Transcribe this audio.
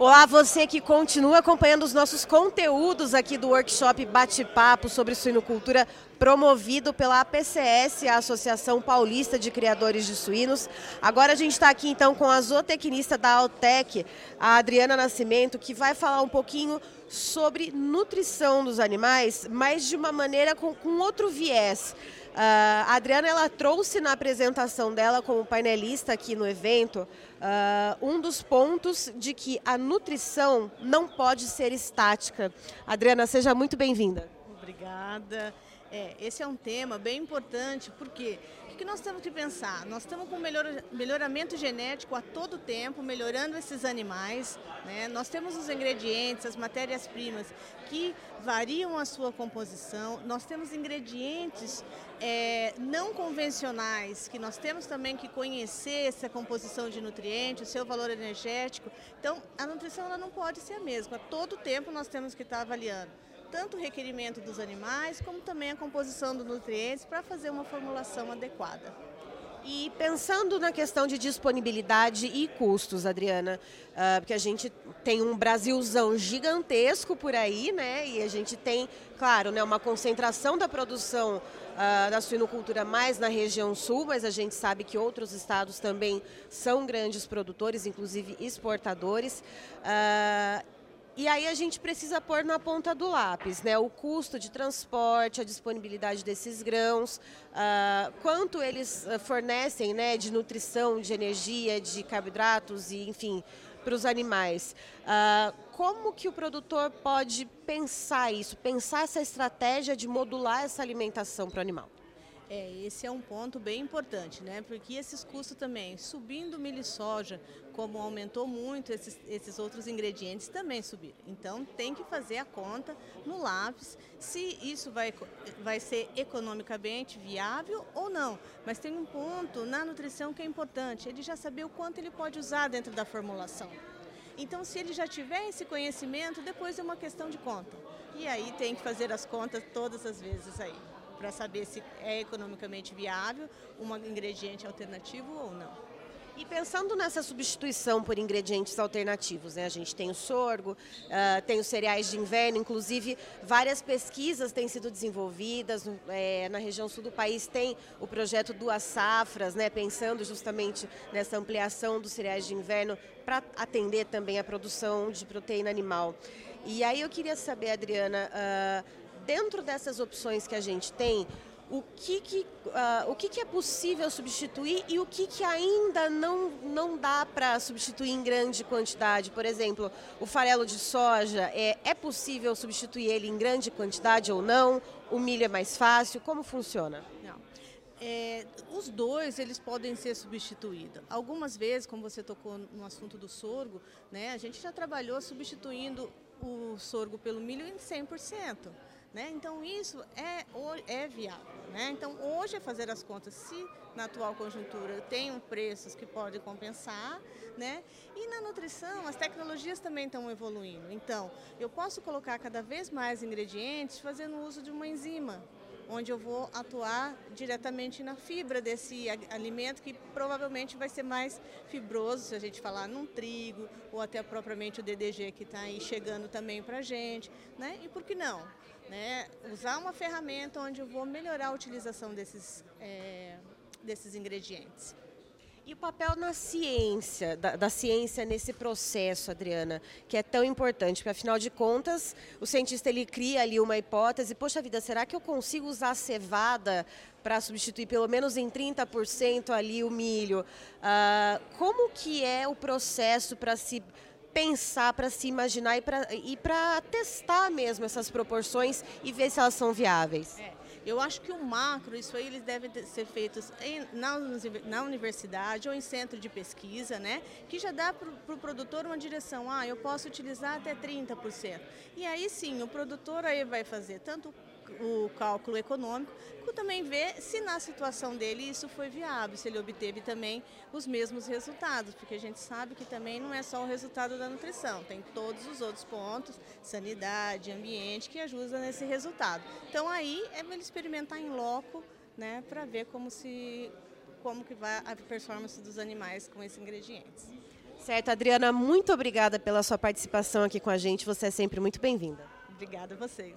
Olá, você que continua acompanhando os nossos conteúdos aqui do workshop Bate-Papo sobre suinocultura promovido pela APCS, a Associação Paulista de Criadores de Suínos. Agora a gente está aqui então com a zootecnista da Altec, a Adriana Nascimento, que vai falar um pouquinho sobre nutrição dos animais, mas de uma maneira com, com outro viés. Uh, a Adriana ela trouxe na apresentação dela como painelista aqui no evento uh, um dos pontos de que a nutrição não pode ser estática. Adriana, seja muito bem-vinda. Obrigada. É, esse é um tema bem importante, porque o que nós temos que pensar? Nós estamos com melhor, melhoramento genético a todo tempo, melhorando esses animais. Né? Nós temos os ingredientes, as matérias-primas que variam a sua composição. Nós temos ingredientes é, não convencionais, que nós temos também que conhecer essa composição de nutrientes, o seu valor energético. Então, a nutrição ela não pode ser a mesma. A todo tempo nós temos que estar avaliando tanto o requerimento dos animais, como também a composição dos nutrientes para fazer uma formulação adequada. E pensando na questão de disponibilidade e custos, Adriana, uh, porque a gente tem um Brasilzão gigantesco por aí, né? E a gente tem, claro, né, uma concentração da produção uh, da suinocultura mais na região sul, mas a gente sabe que outros estados também são grandes produtores, inclusive exportadores. E aí a gente precisa pôr na ponta do lápis, né? O custo de transporte, a disponibilidade desses grãos, uh, quanto eles ah, fornecem, né? De nutrição, de energia, de carboidratos e, enfim, para os animais. Uh, como que o produtor pode pensar isso, pensar essa estratégia de modular essa alimentação para o animal? É, esse é um ponto bem importante, né? Porque esses custos também, subindo milho e soja, como aumentou muito, esses, esses outros ingredientes também subiram. Então tem que fazer a conta no lápis se isso vai, vai ser economicamente viável ou não. Mas tem um ponto na nutrição que é importante, ele já saber o quanto ele pode usar dentro da formulação. Então, se ele já tiver esse conhecimento, depois é uma questão de conta. E aí tem que fazer as contas todas as vezes aí para saber se é economicamente viável um ingrediente alternativo ou não. E pensando nessa substituição por ingredientes alternativos, né? a gente tem o sorgo, uh, tem os cereais de inverno, inclusive várias pesquisas têm sido desenvolvidas é, na região sul do país, tem o projeto Duas Safras, né? pensando justamente nessa ampliação dos cereais de inverno para atender também a produção de proteína animal. E aí eu queria saber, Adriana, uh, dentro dessas opções que a gente tem, o que, que, uh, o que, que é possível substituir e o que, que ainda não, não dá para substituir em grande quantidade. Por exemplo, o farelo de soja, é, é possível substituir ele em grande quantidade ou não? O milho é mais fácil? Como funciona? É, os dois eles podem ser substituídos. Algumas vezes, como você tocou no assunto do sorgo, né, a gente já trabalhou substituindo o sorgo pelo milho em 100%. Né? Então isso é, é viável. Né? Então hoje é fazer as contas se na atual conjuntura eu tenho preços que podem compensar, né? E na nutrição as tecnologias também estão evoluindo. Então eu posso colocar cada vez mais ingredientes fazendo uso de uma enzima, onde eu vou atuar diretamente na fibra desse alimento que provavelmente vai ser mais fibroso, se a gente falar num trigo ou até propriamente o DDG que está aí chegando também para a gente, né? E por que não? Né? Usar uma ferramenta onde eu vou melhorar a utilização desses, é, desses ingredientes. E o papel na ciência, da, da, ciência nesse processo, Adriana, que é tão importante, porque afinal de contas, o cientista ele cria ali uma hipótese, poxa vida, será que eu consigo usar a cevada para substituir pelo menos em 30% ali o milho? Uh, como que é o processo para se pensar, para se imaginar e para testar mesmo essas proporções e ver se elas são viáveis? É. Eu acho que o macro, isso aí, eles devem ser feitos em, na, na, universidade ou em centro de pesquisa, né? Que já dá para o pro produtor uma direção. Ah, eu posso utilizar até 30%. E aí sim, o produtor aí vai fazer tanto o cálculo econômico, também ver se na situação dele isso foi viável, se ele obteve também os mesmos resultados, porque a gente sabe que também não é só o resultado da nutrição, tem todos os outros pontos, sanidade, ambiente, que ajudam nesse resultado. Então aí é ele experimentar em loco, né, para ver como se como que vai a performance dos animais com esses ingredientes. Certo, Adriana, muito obrigada pela sua participação aqui com a gente. Você é sempre muito bem-vinda. Obrigada a vocês.